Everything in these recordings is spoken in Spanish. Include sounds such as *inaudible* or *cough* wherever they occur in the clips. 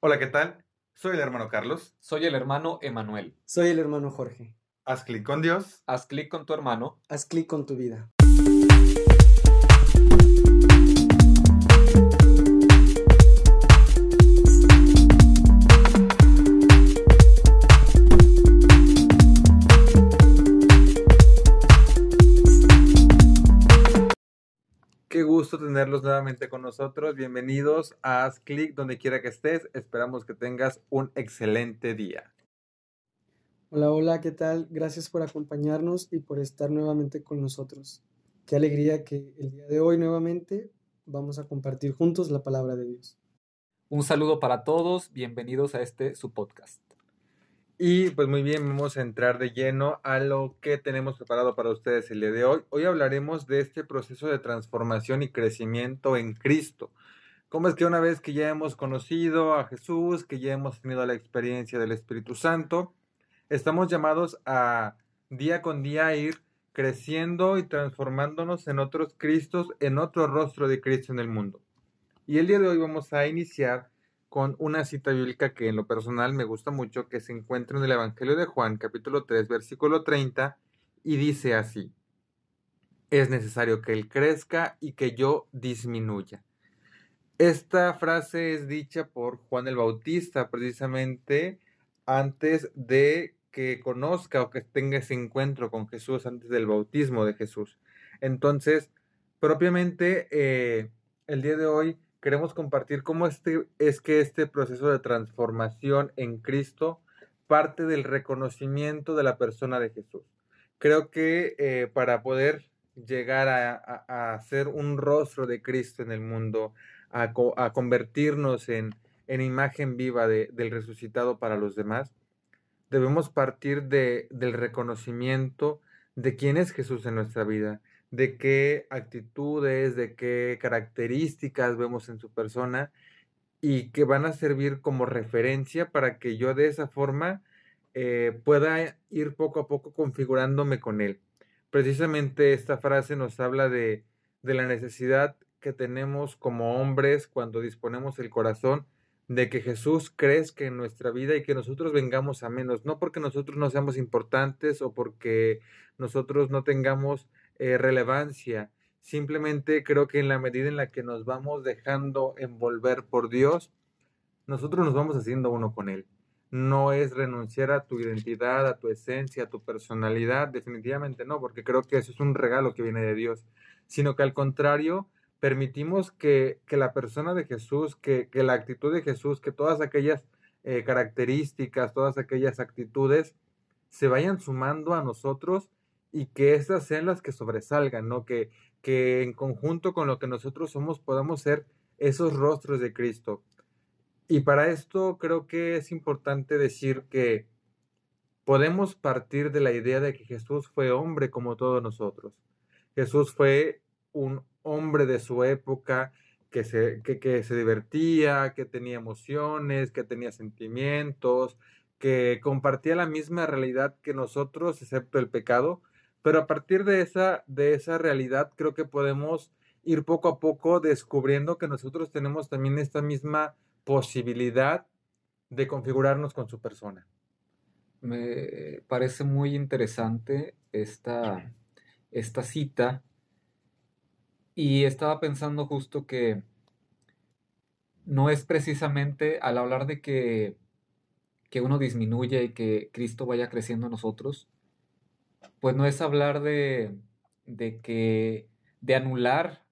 Hola, ¿qué tal? Soy el hermano Carlos. Soy el hermano Emanuel. Soy el hermano Jorge. Haz clic con Dios. Haz clic con tu hermano. Haz clic con tu vida. Qué gusto tenerlos nuevamente con nosotros. Bienvenidos a Haz clic donde quiera que estés. Esperamos que tengas un excelente día. Hola, hola, ¿qué tal? Gracias por acompañarnos y por estar nuevamente con nosotros. Qué alegría que el día de hoy nuevamente vamos a compartir juntos la palabra de Dios. Un saludo para todos. Bienvenidos a este su podcast. Y pues muy bien, vamos a entrar de lleno a lo que tenemos preparado para ustedes el día de hoy. Hoy hablaremos de este proceso de transformación y crecimiento en Cristo. ¿Cómo es que una vez que ya hemos conocido a Jesús, que ya hemos tenido la experiencia del Espíritu Santo, estamos llamados a día con día ir creciendo y transformándonos en otros Cristos, en otro rostro de Cristo en el mundo? Y el día de hoy vamos a iniciar con una cita bíblica que en lo personal me gusta mucho, que se encuentra en el Evangelio de Juan, capítulo 3, versículo 30, y dice así, es necesario que Él crezca y que yo disminuya. Esta frase es dicha por Juan el Bautista precisamente antes de que conozca o que tenga ese encuentro con Jesús, antes del bautismo de Jesús. Entonces, propiamente, eh, el día de hoy queremos compartir cómo este, es que este proceso de transformación en Cristo parte del reconocimiento de la persona de Jesús. Creo que eh, para poder llegar a, a, ser un rostro de Cristo en el mundo, a, convertirnos en, en, imagen viva de, del resucitado para los demás, debemos partir de, del reconocimiento de quién es Jesús en nuestra vida, de qué actitudes, de qué características vemos en su persona y que van a servir como referencia para que yo de esa forma eh, pueda ir poco a poco configurándome con él. Precisamente esta frase nos habla de, de la necesidad que tenemos como hombres cuando disponemos el corazón de que Jesús crezca en nuestra vida y que nosotros vengamos a menos, no porque nosotros no seamos importantes o porque nosotros no tengamos eh, relevancia. Simplemente creo que en la medida en la que nos vamos dejando envolver por Dios, nosotros nos vamos haciendo uno con Él. No es renunciar a tu identidad, a tu esencia, a tu personalidad, definitivamente no, porque creo que eso es un regalo que viene de Dios, sino que al contrario, permitimos que, que la persona de Jesús, que, que, la actitud de Jesús, que todas aquellas eh, características, todas aquellas actitudes se vayan sumando a nosotros y que esas sean las que sobresalgan, ¿no? Que, que en conjunto con lo que nosotros somos podamos ser esos rostros de Cristo. Y para esto creo que es importante decir que podemos partir de la idea de que Jesús fue hombre como todos nosotros. Jesús fue un hombre de su época que se, que, que se divertía, que tenía emociones, que tenía sentimientos, que compartía la misma realidad que nosotros, excepto el pecado, pero a partir de esa, de esa realidad creo que podemos ir poco a poco descubriendo que nosotros tenemos también esta misma posibilidad de configurarnos con su persona. Me parece muy interesante esta, esta cita y estaba pensando justo que no es precisamente al hablar de que, que uno disminuye y que Cristo vaya creciendo en nosotros, pues no es hablar de, de que, de anular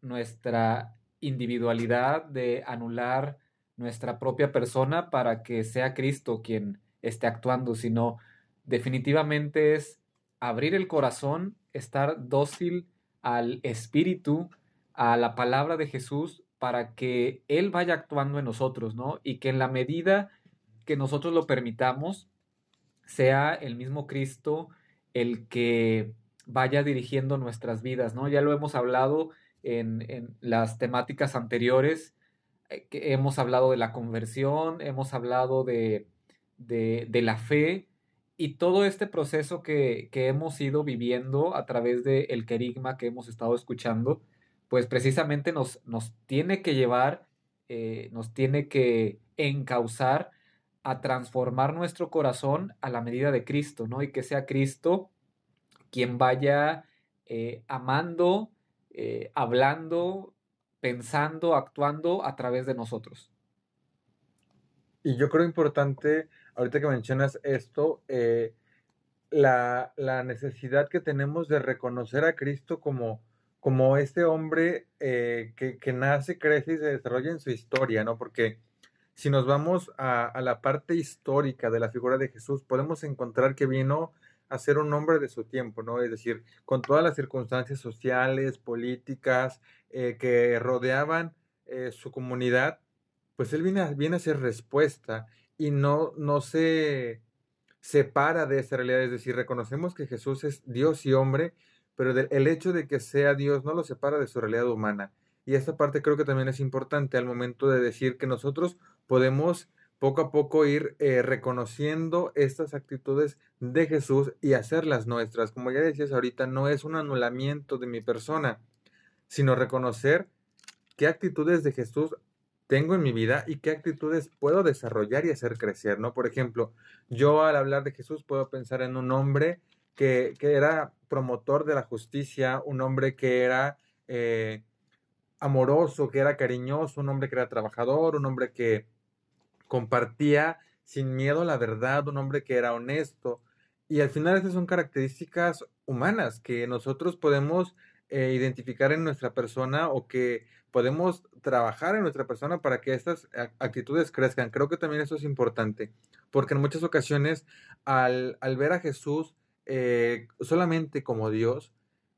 nuestra individualidad, de anular nuestra propia persona para que sea Cristo quien esté actuando, sino definitivamente es abrir el corazón, estar dócil al Espíritu, a la palabra de Jesús, para que Él vaya actuando en nosotros, ¿no? Y que en la medida que nosotros lo permitamos, sea el mismo Cristo el que vaya dirigiendo nuestras vidas, ¿no? Ya lo hemos hablado en, en las temáticas anteriores, eh, que hemos hablado de la conversión, hemos hablado de, de, la fe y todo este proceso que, que, hemos ido viviendo a través del el querigma que hemos estado escuchando, pues precisamente nos, nos tiene que llevar eh, nos tiene que encauzar a transformar nuestro corazón a la medida de Cristo, ¿no? Y que sea Cristo quien vaya eh, amando, eh, hablando, pensando, actuando a través de nosotros. Y yo creo importante, ahorita que mencionas esto, eh, la, necesidad que tenemos de reconocer a Cristo como, como este hombre que, que, nace, crece y se desarrolla en su historia, ¿no? Porque si nos vamos a, la parte histórica de la figura de Jesús, podemos encontrar que vino a ser un hombre de su tiempo, ¿no? Es decir, con todas las circunstancias sociales, políticas eh, que rodeaban eh, su comunidad, pues él viene a, viene a ser respuesta y no, no se separa de esa realidad. Es decir, reconocemos que Jesús es Dios y hombre, pero el hecho de que sea Dios no lo separa de su realidad humana. Y esta parte creo que también es importante al momento de decir que nosotros podemos poco a poco ir eh, reconociendo estas actitudes de Jesús y hacerlas nuestras. Como ya decías ahorita, no es un anulamiento de mi persona, sino reconocer qué actitudes de Jesús tengo en mi vida y qué actitudes puedo desarrollar y hacer crecer, ¿no? Por ejemplo, yo al hablar de Jesús puedo pensar en un hombre que, era promotor de la justicia, un hombre que era eh, amoroso, que era cariñoso, un hombre que era trabajador, un hombre que compartía sin miedo la verdad, un hombre que era honesto. Y al final esas son características humanas que nosotros podemos eh, identificar en nuestra persona o que podemos trabajar en nuestra persona para que estas actitudes crezcan. Creo que también eso es importante, porque en muchas ocasiones al, ver a Jesús eh, solamente como Dios,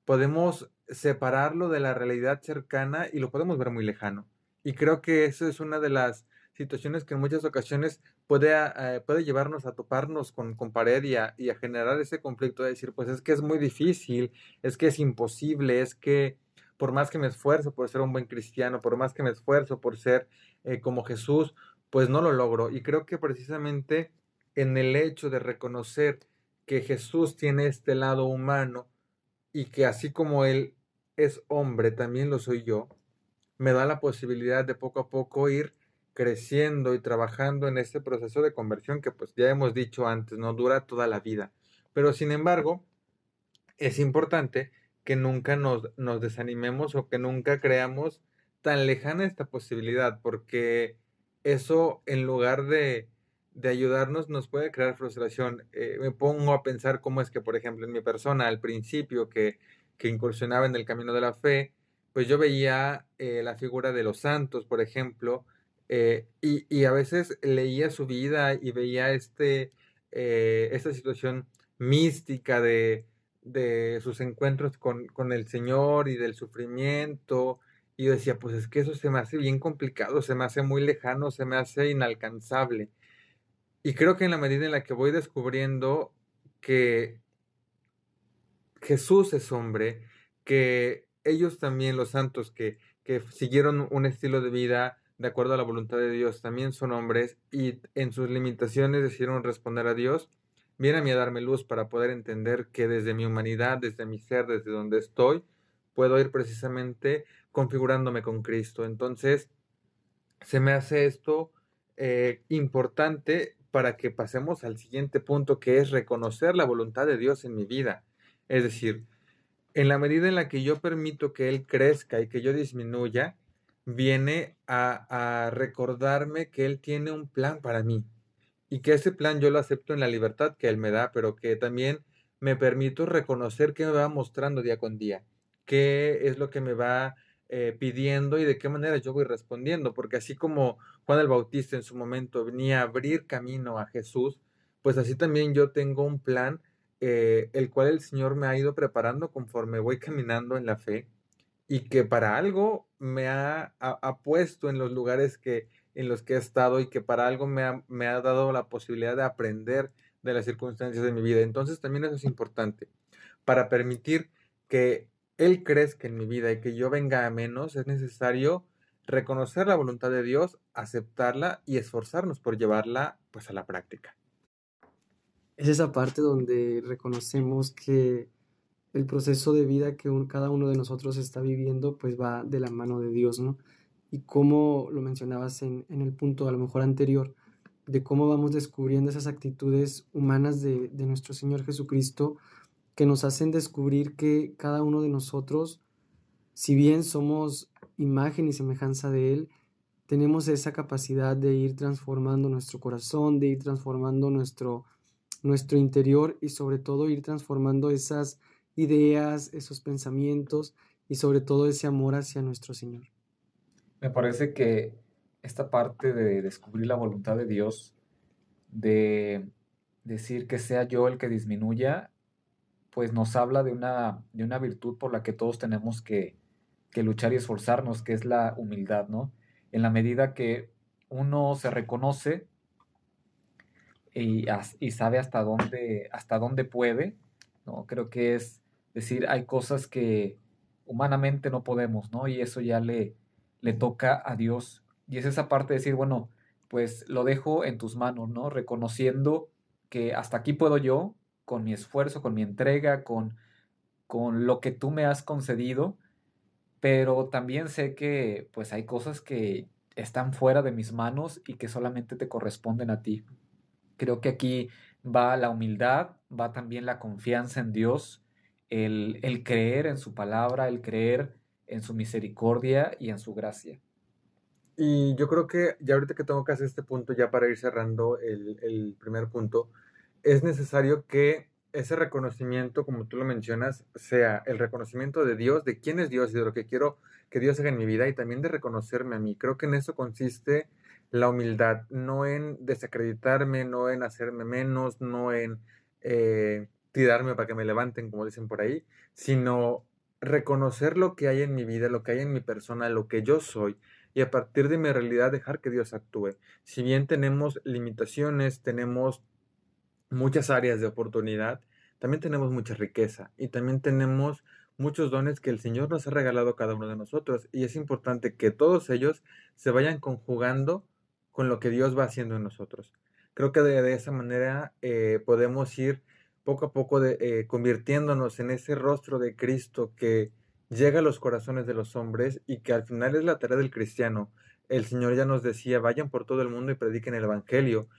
podemos separarlo de la realidad cercana y lo podemos ver muy lejano. Y creo que eso es una de las situaciones que en muchas ocasiones puede, eh, puede llevarnos a toparnos con, con pared y a, generar ese conflicto de decir, pues es que es muy difícil, es que es imposible, es que por más que me esfuerzo por ser un buen cristiano, por más que me esfuerzo por ser eh, como Jesús, pues no lo logro. Y creo que precisamente en el hecho de reconocer que Jesús tiene este lado humano y que así como Él es hombre, también lo soy yo, me da la posibilidad de poco a poco ir creciendo y trabajando en este proceso de conversión que pues ya hemos dicho antes, no dura toda la vida. Pero sin embargo, es importante que nunca nos, nos desanimemos o que nunca creamos tan lejana esta posibilidad, porque eso en lugar de, de ayudarnos nos puede crear frustración. Eh, me pongo a pensar cómo es que, por ejemplo, en mi persona, al principio que, que incursionaba en el camino de la fe, pues yo veía eh, la figura de los santos, por ejemplo, eh, y, a veces leía su vida y veía este, eh, esta situación mística de, sus encuentros con, el Señor y del sufrimiento. Y yo decía, pues es que eso se me hace bien complicado, se me hace muy lejano, se me hace inalcanzable. Y creo que en la medida en la que voy descubriendo que Jesús es hombre, que ellos también, los santos que, que siguieron un estilo de vida de acuerdo a la voluntad de Dios, también son hombres y en sus limitaciones decidieron responder a Dios, viene a mí a darme luz para poder entender que desde mi humanidad, desde mi ser, desde donde estoy, puedo ir precisamente configurándome con Cristo. Entonces, se me hace esto eh, importante para que pasemos al siguiente punto, que es reconocer la voluntad de Dios en mi vida. Es decir, en la medida en la que yo permito que Él crezca y que yo disminuya, viene a, recordarme que Él tiene un plan para mí y que ese plan yo lo acepto en la libertad que Él me da, pero que también me permito reconocer qué me va mostrando día con día, qué es lo que me va eh, pidiendo y de qué manera yo voy respondiendo, porque así como Juan el Bautista en su momento venía a abrir camino a Jesús, pues así también yo tengo un plan, eh, el cual el Señor me ha ido preparando conforme voy caminando en la fe y que para algo me ha, puesto en los lugares que, en los que he estado y que para algo me ha, me ha dado la posibilidad de aprender de las circunstancias de mi vida. Entonces también eso es importante. Para permitir que Él crezca en mi vida y que yo venga a menos, es necesario reconocer la voluntad de Dios, aceptarla y esforzarnos por llevarla pues a la práctica. Es esa parte donde reconocemos que el proceso de vida que cada uno de nosotros está viviendo, pues va de la mano de Dios, ¿no? y cómo lo mencionabas en, el punto a lo mejor anterior, de cómo vamos descubriendo esas actitudes humanas de, de nuestro Señor Jesucristo que nos hacen descubrir que cada uno de nosotros, si bien somos imagen y semejanza de Él, tenemos esa capacidad de ir transformando nuestro corazón, de ir transformando nuestro, nuestro interior y sobre todo ir transformando esas ideas, esos pensamientos y sobre todo ese amor hacia nuestro Señor. Me parece que esta parte de descubrir la voluntad de Dios, de decir que sea yo el que disminuya, pues nos habla de una, de una virtud por la que todos tenemos que, que luchar y esforzarnos, que es la humildad, ¿no? en la medida que uno se reconoce y, y, sabe hasta dónde, hasta dónde puede, ¿no? Creo que es decir, hay cosas que humanamente no podemos, ¿no? Y eso ya le, le toca a Dios. Y es esa parte de decir, bueno, pues lo dejo en tus manos, ¿no? Reconociendo que hasta aquí puedo yo, con mi esfuerzo, con mi entrega, con, con lo que tú me has concedido, pero también sé que pues hay cosas que están fuera de mis manos y que solamente te corresponden a ti. Creo que aquí va la humildad, va también la confianza en Dios, el, el creer en su palabra, el creer en su misericordia y en su gracia. Y yo creo que ya ahorita que tengo que este punto, ya para ir cerrando el, el primer punto, es necesario que ese reconocimiento, como tú lo mencionas, sea el reconocimiento de Dios, de quién es Dios y de lo que quiero que Dios haga en mi vida y también de reconocerme a mí. Creo que en eso consiste la humildad, no en desacreditarme, no en hacerme menos, no en eh, tirarme para que me levanten, como dicen por ahí, sino reconocer lo que hay en mi vida, lo que hay en mi persona, lo que yo soy y a partir de mi realidad dejar que Dios actúe. Si bien tenemos limitaciones, tenemos muchas áreas de oportunidad, también tenemos mucha riqueza y también tenemos muchos dones que el Señor nos ha regalado a cada uno de nosotros y es importante que todos ellos se vayan conjugando con lo que Dios va haciendo en nosotros. Creo que de, esa manera eh, podemos ir poco a poco de, eh, convirtiéndonos en ese rostro de Cristo que llega a los corazones de los hombres y que al final es la tarea del cristiano. El Señor ya nos decía, vayan por todo el mundo y prediquen el Evangelio.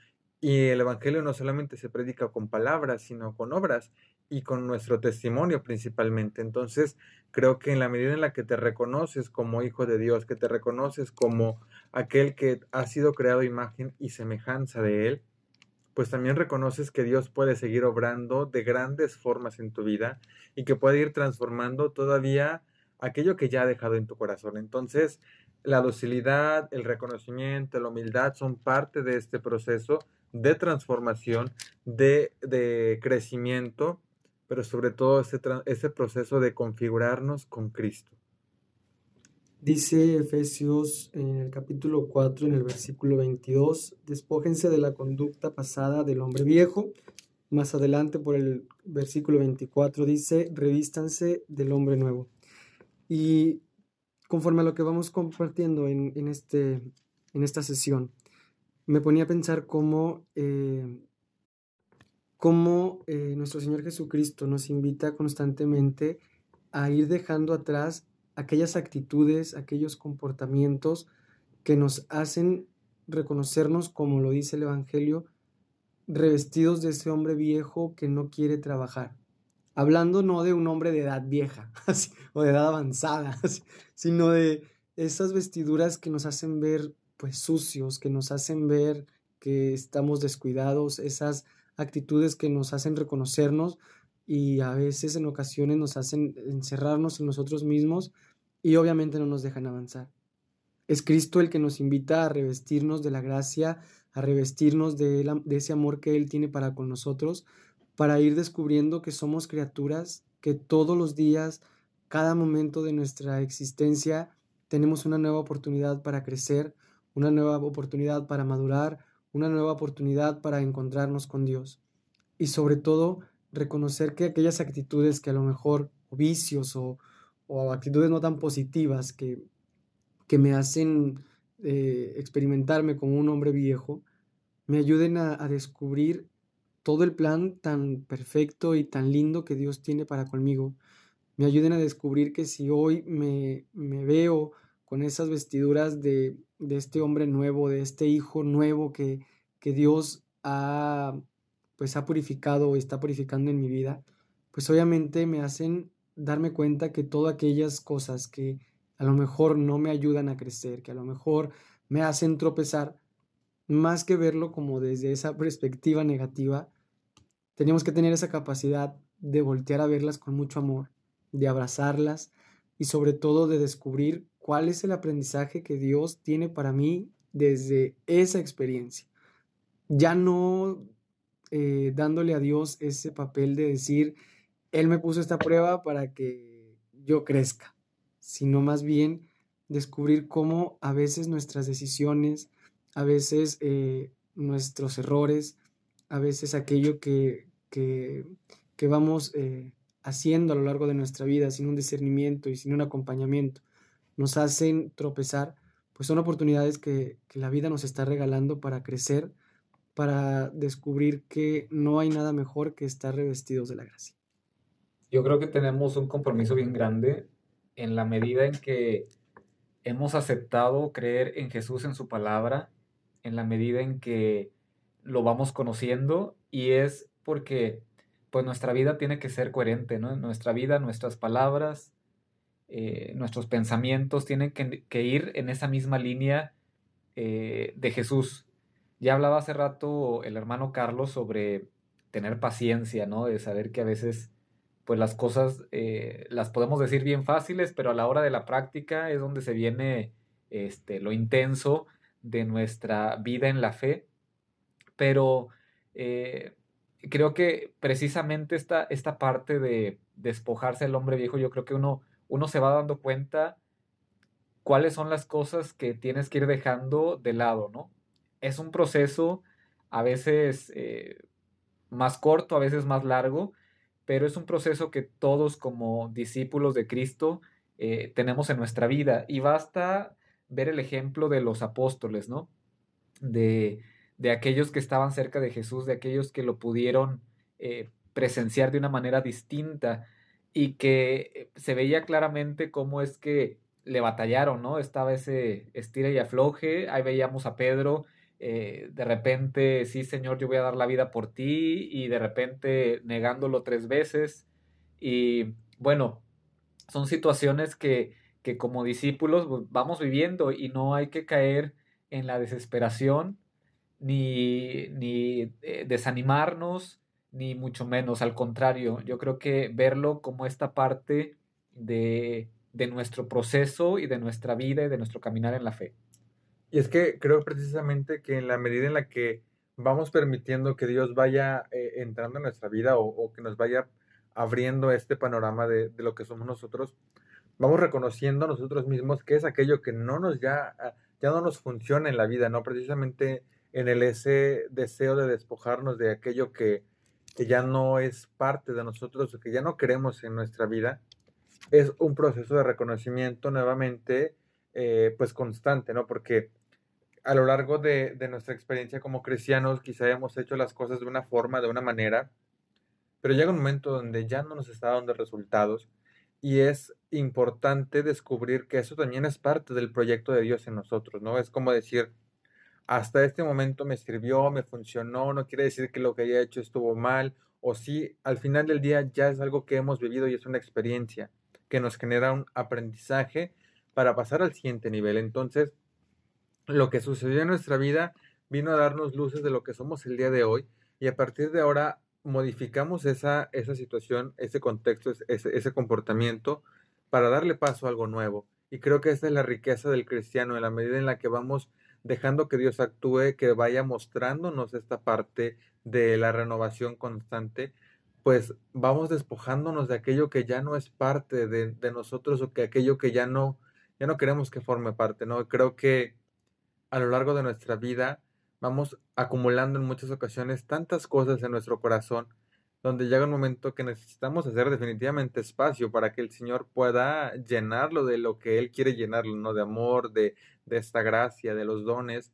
Y el Evangelio no solamente se predica con palabras, sino con obras y con nuestro testimonio principalmente. Entonces, creo que en la medida en la que te reconoces como hijo de Dios, que te reconoces como aquel que ha sido creado imagen y semejanza de Él, pues también reconoces que Dios puede seguir obrando de grandes formas en tu vida y que puede ir transformando todavía aquello que ya ha dejado en tu corazón. Entonces, la docilidad, el reconocimiento, la humildad son parte de este proceso de transformación, de, crecimiento, pero sobre todo ese, ese proceso de configurarnos con Cristo. Dice Efesios en el capítulo 4, en el versículo 22, despójense de la conducta pasada del hombre viejo. Más adelante, por el versículo 24, dice, revístanse del hombre nuevo. Y conforme a lo que vamos compartiendo en, en, este, en esta sesión, me ponía a pensar cómo, eh, cómo eh, nuestro Señor Jesucristo nos invita constantemente a ir dejando atrás aquellas actitudes, aquellos comportamientos que nos hacen reconocernos, como lo dice el Evangelio, revestidos de ese hombre viejo que no quiere trabajar. Hablando no de un hombre de edad vieja *laughs* o de edad avanzada, *laughs* sino de esas vestiduras que nos hacen ver pues sucios, que nos hacen ver que estamos descuidados, esas actitudes que nos hacen reconocernos y a veces en ocasiones nos hacen encerrarnos en nosotros mismos y obviamente no nos dejan avanzar. Es Cristo el que nos invita a revestirnos de la gracia, a revestirnos de, ese amor que Él tiene para con nosotros, para ir descubriendo que somos criaturas, que todos los días, cada momento de nuestra existencia, tenemos una nueva oportunidad para crecer, una nueva oportunidad para madurar, una nueva oportunidad para encontrarnos con Dios. Y sobre todo, reconocer que aquellas actitudes que a lo mejor, o vicios o, actitudes no tan positivas que, que me hacen eh, experimentarme como un hombre viejo, me ayuden a, descubrir todo el plan tan perfecto y tan lindo que Dios tiene para conmigo. Me ayuden a descubrir que si hoy me, me veo con esas vestiduras de, de este hombre nuevo, de este hijo nuevo que, que Dios ha, pues, ha purificado o está purificando en mi vida, pues obviamente me hacen darme cuenta que todas aquellas cosas que a lo mejor no me ayudan a crecer, que a lo mejor me hacen tropezar, más que verlo como desde esa perspectiva negativa, tenemos que tener esa capacidad de voltear a verlas con mucho amor, de abrazarlas y sobre todo de descubrir cuál es el aprendizaje que Dios tiene para mí desde esa experiencia. Ya no eh, dándole a Dios ese papel de decir, Él me puso esta prueba para que yo crezca, sino más bien descubrir cómo a veces nuestras decisiones, a veces eh, nuestros errores, a veces aquello que, que, vamos eh, haciendo a lo largo de nuestra vida sin un discernimiento y sin un acompañamiento, nos hacen tropezar, pues son oportunidades que, que la vida nos está regalando para crecer, para descubrir que no hay nada mejor que estar revestidos de la gracia. Yo creo que tenemos un compromiso bien grande en la medida en que hemos aceptado creer en Jesús en su palabra, en la medida en que lo vamos conociendo y es porque pues nuestra vida tiene que ser coherente, ¿no? Nuestra vida, nuestras palabras, eh, nuestros pensamientos tienen que, ir en esa misma línea eh, de Jesús. Ya hablaba hace rato el hermano Carlos sobre tener paciencia, ¿no? De saber que a veces pues las cosas eh, las podemos decir bien fáciles, pero a la hora de la práctica es donde se viene este, lo intenso de nuestra vida en la fe. Pero eh, creo que precisamente esta, esta parte de despojarse del hombre viejo, yo creo que uno, uno se va dando cuenta cuáles son las cosas que tienes que ir dejando de lado, ¿no? Es un proceso a veces eh, más corto, a veces más largo, pero es un proceso que todos como discípulos de Cristo eh, tenemos en nuestra vida y basta ver el ejemplo de los apóstoles, ¿no? De, aquellos que estaban cerca de Jesús, de aquellos que lo pudieron eh, presenciar de una manera distinta y que se veía claramente cómo es que le batallaron, ¿no? Estaba ese estira y afloje, ahí veíamos a Pedro eh, de repente, sí, Señor, yo voy a dar la vida por ti, y de repente negándolo tres veces. Y bueno, son situaciones que, que como discípulos pues, vamos viviendo y no hay que caer en la desesperación, ni, ni eh, desanimarnos, ni mucho menos. Al contrario, yo creo que verlo como esta parte de, de nuestro proceso y de nuestra vida y de nuestro caminar en la fe. Y es que creo precisamente que en la medida en la que vamos permitiendo que Dios vaya eh, entrando en nuestra vida o, que nos vaya abriendo este panorama de, lo que somos nosotros, vamos reconociendo nosotros mismos que es aquello que no nos ya, ah, ya no nos funciona en la vida, ¿no? Precisamente en el ese deseo de despojarnos de aquello que, que ya no es parte de nosotros o que ya no queremos en nuestra vida, es un proceso de reconocimiento nuevamente, eh, pues constante, ¿no? Porque a lo largo de, nuestra experiencia como cristianos quizá hemos hecho las cosas de una forma, de una manera, pero llega un momento donde ya no nos está dando resultados y es importante descubrir que eso también es parte del proyecto de Dios en nosotros, ¿no? Es como decir, hasta este momento me sirvió, me funcionó, no quiere decir que lo que haya hecho estuvo mal, o sí, al final del día ya es algo que hemos vivido y es una experiencia que nos genera un aprendizaje para pasar al siguiente nivel. Entonces, lo que sucedió en nuestra vida vino a darnos luces de lo que somos el día de hoy y a partir de ahora modificamos esa, esa situación, ese contexto, ese, ese comportamiento para darle paso a algo nuevo. Y creo que esa es la riqueza del cristiano, en la medida en la que vamos dejando que Dios actúe, que vaya mostrándonos esta parte de la renovación constante, pues vamos despojándonos de aquello que ya no es parte de, nosotros o que aquello que ya no, ya no queremos que forme parte, ¿no? Creo que a lo largo de nuestra vida vamos acumulando en muchas ocasiones tantas cosas en nuestro corazón, donde llega un momento que necesitamos hacer definitivamente espacio para que el Señor pueda llenarlo de lo que Él quiere llenarlo, ¿no? De amor, de, de esta gracia, de los dones,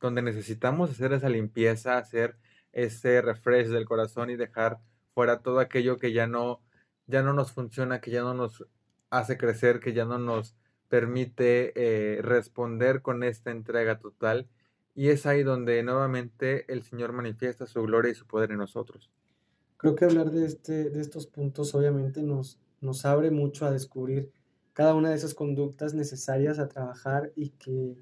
donde necesitamos hacer esa limpieza, hacer ese refresh del corazón y dejar fuera todo aquello que ya no, ya no nos funciona, que ya no nos hace crecer, que ya no nos permite eh, responder con esta entrega total y es ahí donde nuevamente el Señor manifiesta su gloria y su poder en nosotros. Creo que hablar de, este, de estos puntos obviamente nos, nos abre mucho a descubrir cada una de esas conductas necesarias a trabajar y que,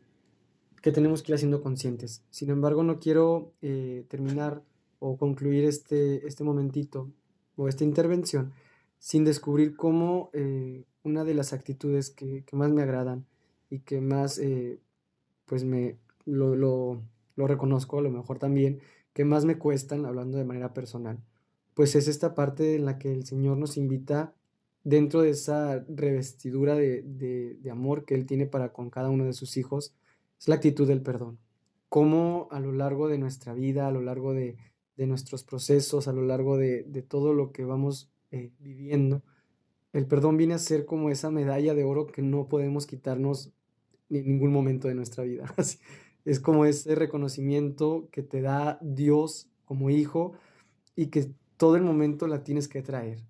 que tenemos que ir haciendo conscientes. Sin embargo, no quiero eh, terminar o concluir este, este momentito o esta intervención sin descubrir cómo eh, una de las actitudes que, que, más me agradan y que más eh, pues me lo, lo, reconozco a lo mejor también, que más me cuestan hablando de manera personal, pues es esta parte en la que el Señor nos invita dentro de esa revestidura de, de, de amor que Él tiene para con cada uno de sus hijos, es la actitud del perdón. Cómo a lo largo de nuestra vida, a lo largo de, de nuestros procesos, a lo largo de, de todo lo que vamos eh, viviendo, el perdón viene a ser como esa medalla de oro que no podemos quitarnos en ningún momento de nuestra vida. *laughs* es como ese reconocimiento que te da Dios como hijo y que todo el momento la tienes que traer.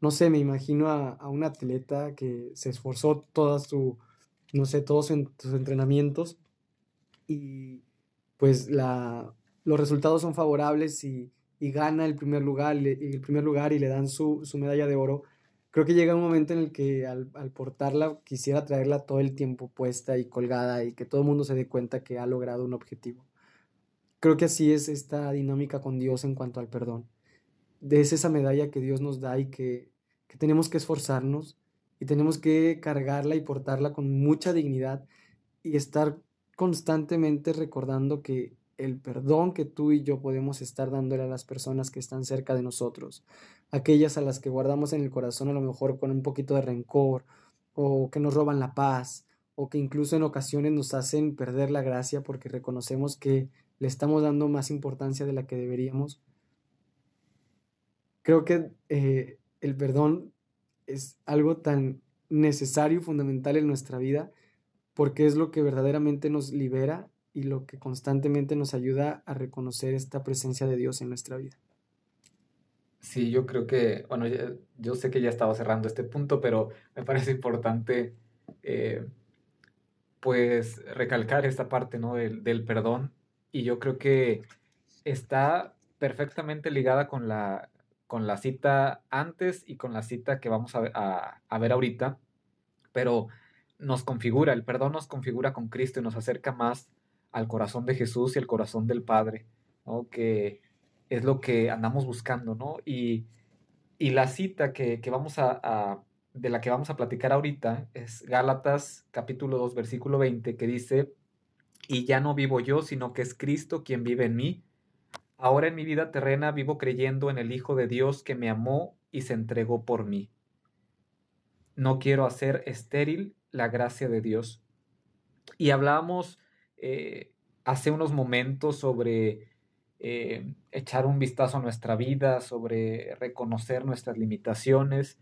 No sé, me imagino a, a un atleta que se esforzó toda su, no sé, todos sus entrenamientos y pues la, los resultados son favorables y, y gana el primer lugar, el primer lugar y le dan su, su, medalla de oro, creo que llega un momento en el que al, al, portarla quisiera traerla todo el tiempo puesta y colgada y que todo el mundo se dé cuenta que ha logrado un objetivo. Creo que así es esta dinámica con Dios en cuanto al perdón. Es esa medalla que Dios nos da y que, que tenemos que esforzarnos y tenemos que cargarla y portarla con mucha dignidad y estar constantemente recordando que el perdón que tú y yo podemos estar dándole a las personas que están cerca de nosotros, aquellas a las que guardamos en el corazón a lo mejor con un poquito de rencor o que nos roban la paz o que incluso en ocasiones nos hacen perder la gracia porque reconocemos que le estamos dando más importancia de la que deberíamos. Creo que eh, el perdón es algo tan necesario y fundamental en nuestra vida porque es lo que verdaderamente nos libera y lo que constantemente nos ayuda a reconocer esta presencia de Dios en nuestra vida. Sí, yo creo que, bueno, yo sé que ya estaba cerrando este punto, pero me parece importante, eh, pues, recalcar esta parte, ¿no? Del, del, perdón. Y yo creo que está perfectamente ligada con la, con la cita antes y con la cita que vamos a, a, a ver ahorita, pero nos configura, el perdón nos configura con Cristo y nos acerca más al corazón de Jesús y al corazón del Padre, ¿no? que es lo que andamos buscando, ¿no? Y, y la cita que, que vamos a, de la que vamos a platicar ahorita es Gálatas capítulo 2, versículo 20, que dice, y ya no vivo yo, sino que es Cristo quien vive en mí. Ahora en mi vida terrena vivo creyendo en el Hijo de Dios que me amó y se entregó por mí. No quiero hacer estéril la gracia de Dios. Y hablábamos eh, hace unos momentos sobre eh, echar un vistazo a nuestra vida, sobre reconocer nuestras limitaciones.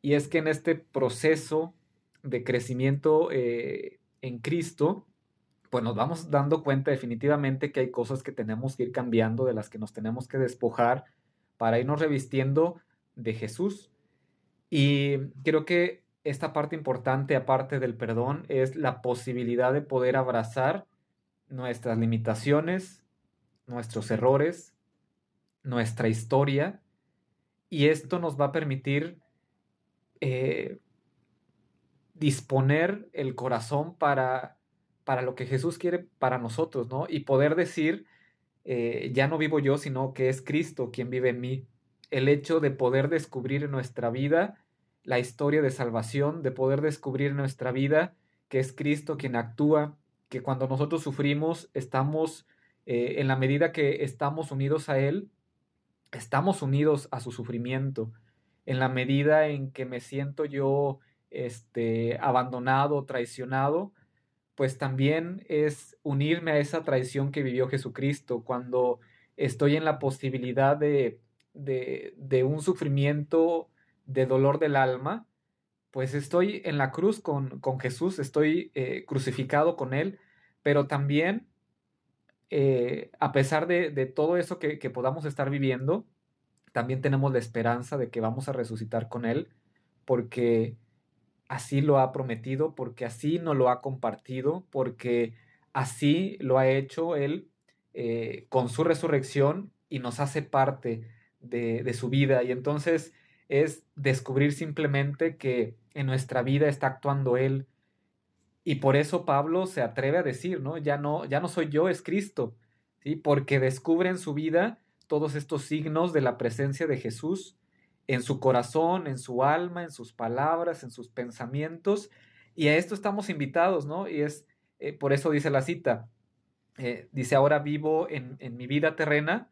Y es que en este proceso de crecimiento eh, en Cristo, pues nos vamos dando cuenta definitivamente que hay cosas que tenemos que ir cambiando, de las que nos tenemos que despojar para irnos revistiendo de Jesús. Y creo que esta parte importante, aparte del perdón, es la posibilidad de poder abrazar nuestras limitaciones, nuestros errores, nuestra historia, y esto nos va a permitir eh, disponer el corazón para, para lo que Jesús quiere para nosotros, ¿no? Y poder decir, eh, ya no vivo yo, sino que es Cristo quien vive en mí. El hecho de poder descubrir en nuestra vida la historia de salvación, de poder descubrir en nuestra vida que es Cristo quien actúa, que cuando nosotros sufrimos estamos, eh, en la medida que estamos unidos a Él, estamos unidos a su sufrimiento. En la medida en que me siento yo este, abandonado, traicionado, pues también es unirme a esa traición que vivió Jesucristo. Cuando estoy en la posibilidad de, de, de un sufrimiento, de dolor del alma, pues estoy en la cruz con, con Jesús, estoy eh, crucificado con Él, pero también, eh, a pesar de, de, todo eso que, que, podamos estar viviendo, también tenemos la esperanza de que vamos a resucitar con Él, porque así lo ha prometido, porque así nos lo ha compartido, porque así lo ha hecho Él eh, con su resurrección y nos hace parte de, de su vida. Y entonces es descubrir simplemente que en nuestra vida está actuando Él. Y por eso Pablo se atreve a decir, ¿no? Ya no, ya no soy yo, es Cristo, ¿sí? Porque descubre en su vida todos estos signos de la presencia de Jesús en su corazón, en su alma, en sus palabras, en sus pensamientos. Y a esto estamos invitados, ¿no? Y es, eh, por eso dice la cita, eh, dice, ahora vivo en, en mi vida terrena.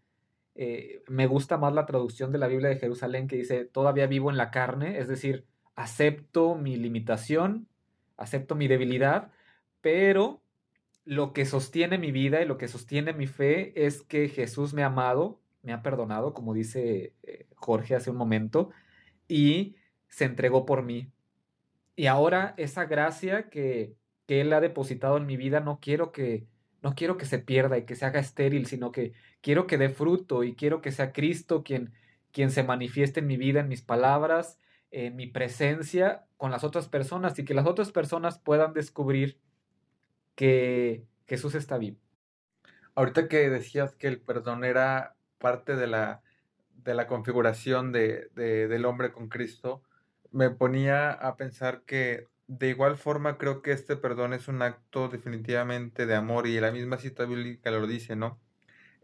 Eh, me gusta más la traducción de la Biblia de Jerusalén que dice, todavía vivo en la carne, es decir, acepto mi limitación, acepto mi debilidad, pero lo que sostiene mi vida y lo que sostiene mi fe es que Jesús me ha amado, me ha perdonado, como dice eh, Jorge hace un momento, y se entregó por mí. Y ahora esa gracia que, que Él ha depositado en mi vida, no quiero que, no quiero que se pierda y que se haga estéril, sino que quiero que dé fruto y quiero que sea Cristo quien, quien se manifieste en mi vida, en mis palabras, mi presencia con las otras personas y que las otras personas puedan descubrir que Jesús está vivo. Ahorita que decías que el perdón era parte de la, de la configuración de, del hombre con Cristo, me ponía a pensar que de igual forma creo que este perdón es un acto definitivamente de amor y la misma cita bíblica lo dice, ¿no?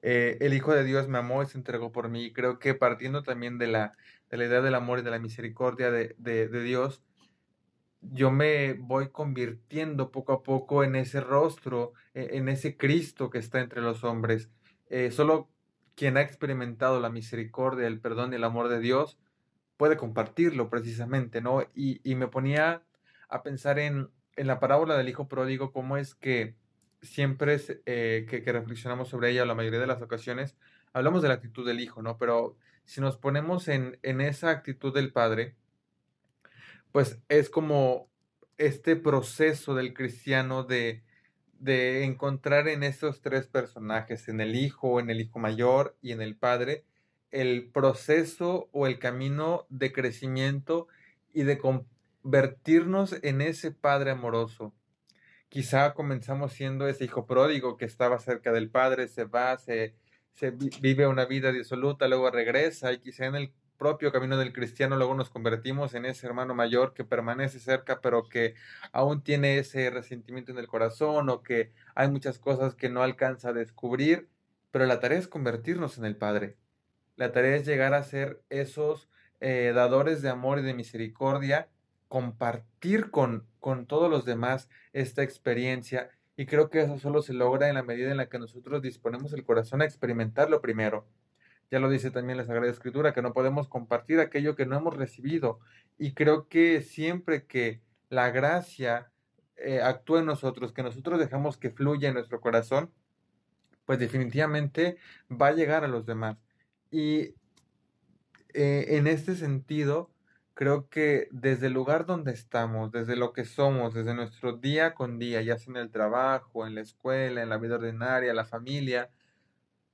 Eh, el Hijo de Dios me amó y se entregó por mí. Creo que partiendo también de la, de la idea del amor y de la misericordia de, de, Dios, yo me voy convirtiendo poco a poco en ese rostro, e, en ese Cristo que está entre los hombres. Eh, solo quien ha experimentado la misericordia, el perdón y el amor de Dios puede compartirlo precisamente, ¿no? Y, y me ponía a pensar en, en, la parábola del Hijo Pródigo, cómo es que siempre eh, que, que, reflexionamos sobre ella, la mayoría de las ocasiones, hablamos de la actitud del Hijo, ¿no? Pero si nos ponemos en, en esa actitud del Padre, pues es como este proceso del cristiano de, de encontrar en estos tres personajes, en el Hijo, en el Hijo Mayor y en el Padre, el proceso o el camino de crecimiento y de convertirnos en ese Padre amoroso. Quizá comenzamos siendo ese hijo pródigo que estaba cerca del Padre, se va, se, se vive una vida disoluta, luego regresa y quizá en el propio camino del cristiano, luego nos convertimos en ese hermano mayor que permanece cerca, pero que aún tiene ese resentimiento en el corazón o que hay muchas cosas que no alcanza a descubrir, pero la tarea es convertirnos en el Padre. La tarea es llegar a ser esos eh, dadores de amor y de misericordia, compartir con, con todos los demás esta experiencia y creo que eso solo se logra en la medida en la que nosotros disponemos el corazón a experimentarlo primero ya lo dice también la Sagrada Escritura, que no podemos compartir aquello que no hemos recibido. Y creo que siempre que la gracia eh, actúa en nosotros, que nosotros dejamos que fluya en nuestro corazón, pues definitivamente va a llegar a los demás. Y eh, en este sentido, creo que desde el lugar donde estamos, desde lo que somos, desde nuestro día con día, ya sea en el trabajo, en la escuela, en la vida ordinaria, la familia,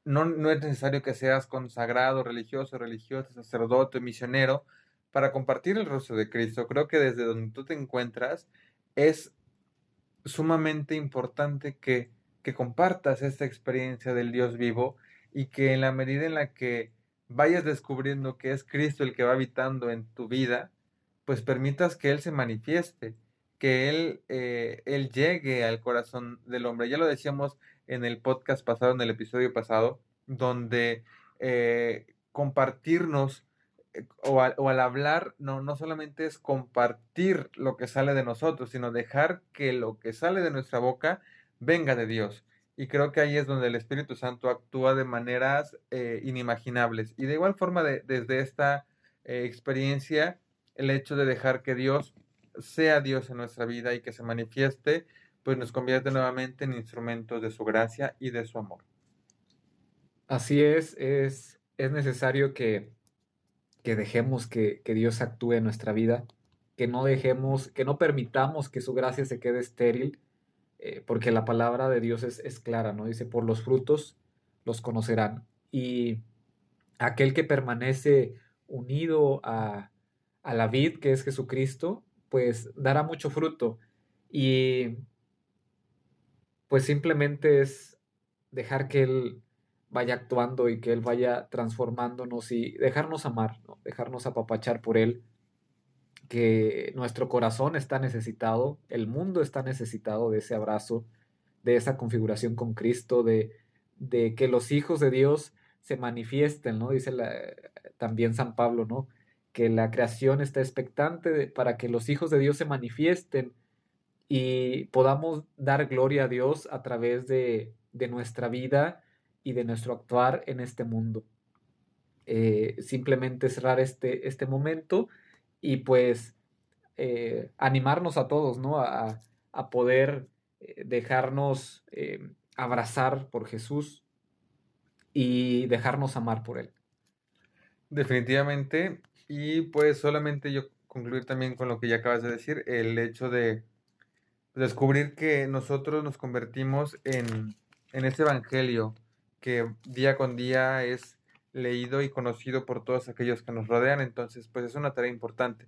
no, no es necesario que seas consagrado, religioso, religioso, sacerdote, misionero, para compartir el rostro de Cristo. Creo que desde donde tú te encuentras es sumamente importante que, que compartas esta experiencia del Dios vivo y que en la medida en la que vayas descubriendo que es Cristo el que va habitando en tu vida, pues permitas que Él se manifieste, que Él, eh, Él llegue al corazón del hombre. Ya lo decíamos en el podcast pasado, en el episodio pasado, donde eh, compartirnos eh, o, al, o, al, hablar no, no solamente es compartir lo que sale de nosotros, sino dejar que lo que sale de nuestra boca venga de Dios. Y creo que ahí es donde el Espíritu Santo actúa de maneras eh, inimaginables. Y de igual forma, de, desde esta eh, experiencia, el hecho de dejar que Dios sea Dios en nuestra vida y que se manifieste pues nos convierte nuevamente en instrumentos de su gracia y de su amor. Así es, es, es necesario que, que dejemos que, que, Dios actúe en nuestra vida, que no dejemos, que no permitamos que su gracia se quede estéril, eh, porque la palabra de Dios es, es clara, ¿no? Dice, por los frutos los conocerán. Y aquel que permanece unido a, a la vid, que es Jesucristo, pues dará mucho fruto. Y pues simplemente es dejar que Él vaya actuando y que Él vaya transformándonos y dejarnos amar, dejarnos apapachar por Él, que nuestro corazón está necesitado, el mundo está necesitado de ese abrazo, de esa configuración con Cristo, de, de que los hijos de Dios se manifiesten, ¿no? Dice también San Pablo, ¿no? Que la creación está expectante para que los hijos de Dios se manifiesten y podamos dar gloria a Dios a través de, de nuestra vida y de nuestro actuar en este mundo. Eh, simplemente cerrar este, este momento y pues eh, animarnos a todos, ¿no? A, a poder eh, dejarnos abrazar por Jesús y dejarnos amar por Él. Definitivamente. Y pues solamente yo concluir también con lo que ya acabas de decir, el hecho de descubrir que nosotros nos convertimos en, en este evangelio que día con día es leído y conocido por todos aquellos que nos rodean. Entonces, pues es una tarea importante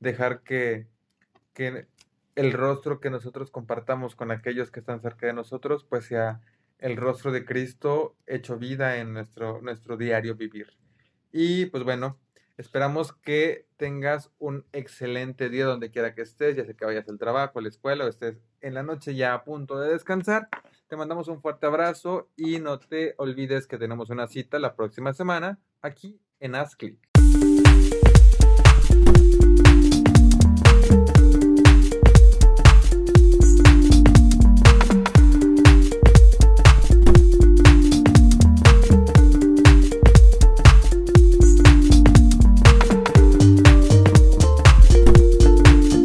dejar que, que el rostro que nosotros compartamos con aquellos que están cerca de nosotros, pues sea el rostro de Cristo hecho vida en nuestro, nuestro diario vivir. Y pues bueno, esperamos que tengas un excelente día donde quiera que estés, ya sea que vayas al trabajo, a la escuela o estés en la noche ya a punto de descansar. Te mandamos un fuerte abrazo y no te olvides que tenemos una cita la próxima semana aquí en AskClick.